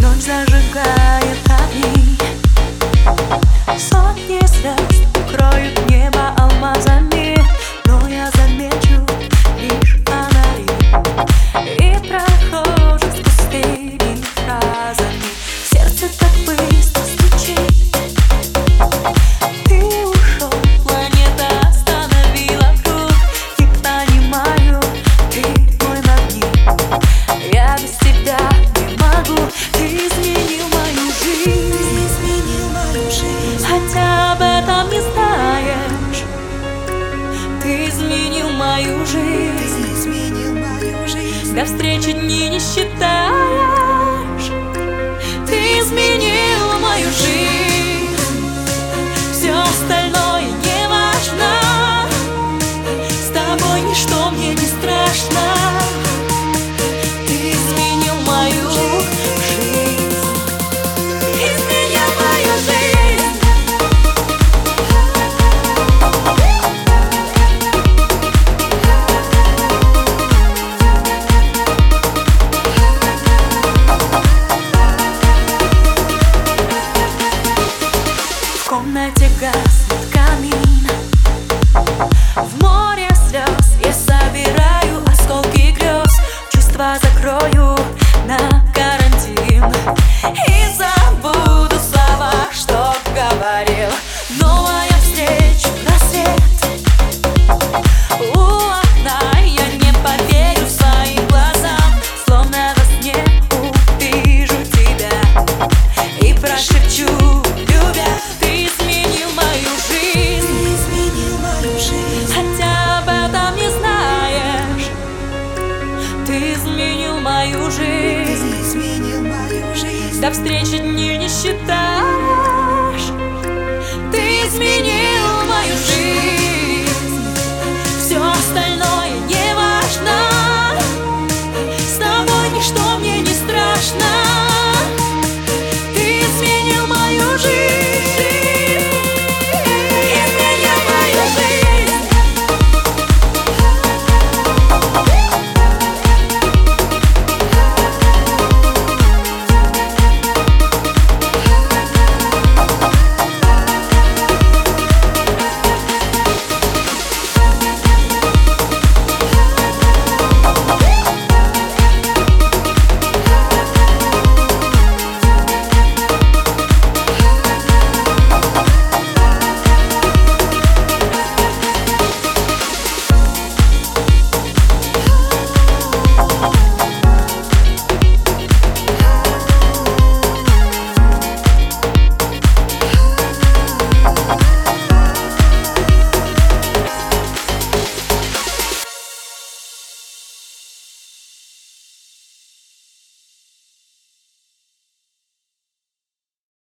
Ночь зажигает огни. Сотни звезд До встречи дни не считаешь Ты изменил. даст камин В море слез и собирай мою жизнь. До встречи дни не считаю.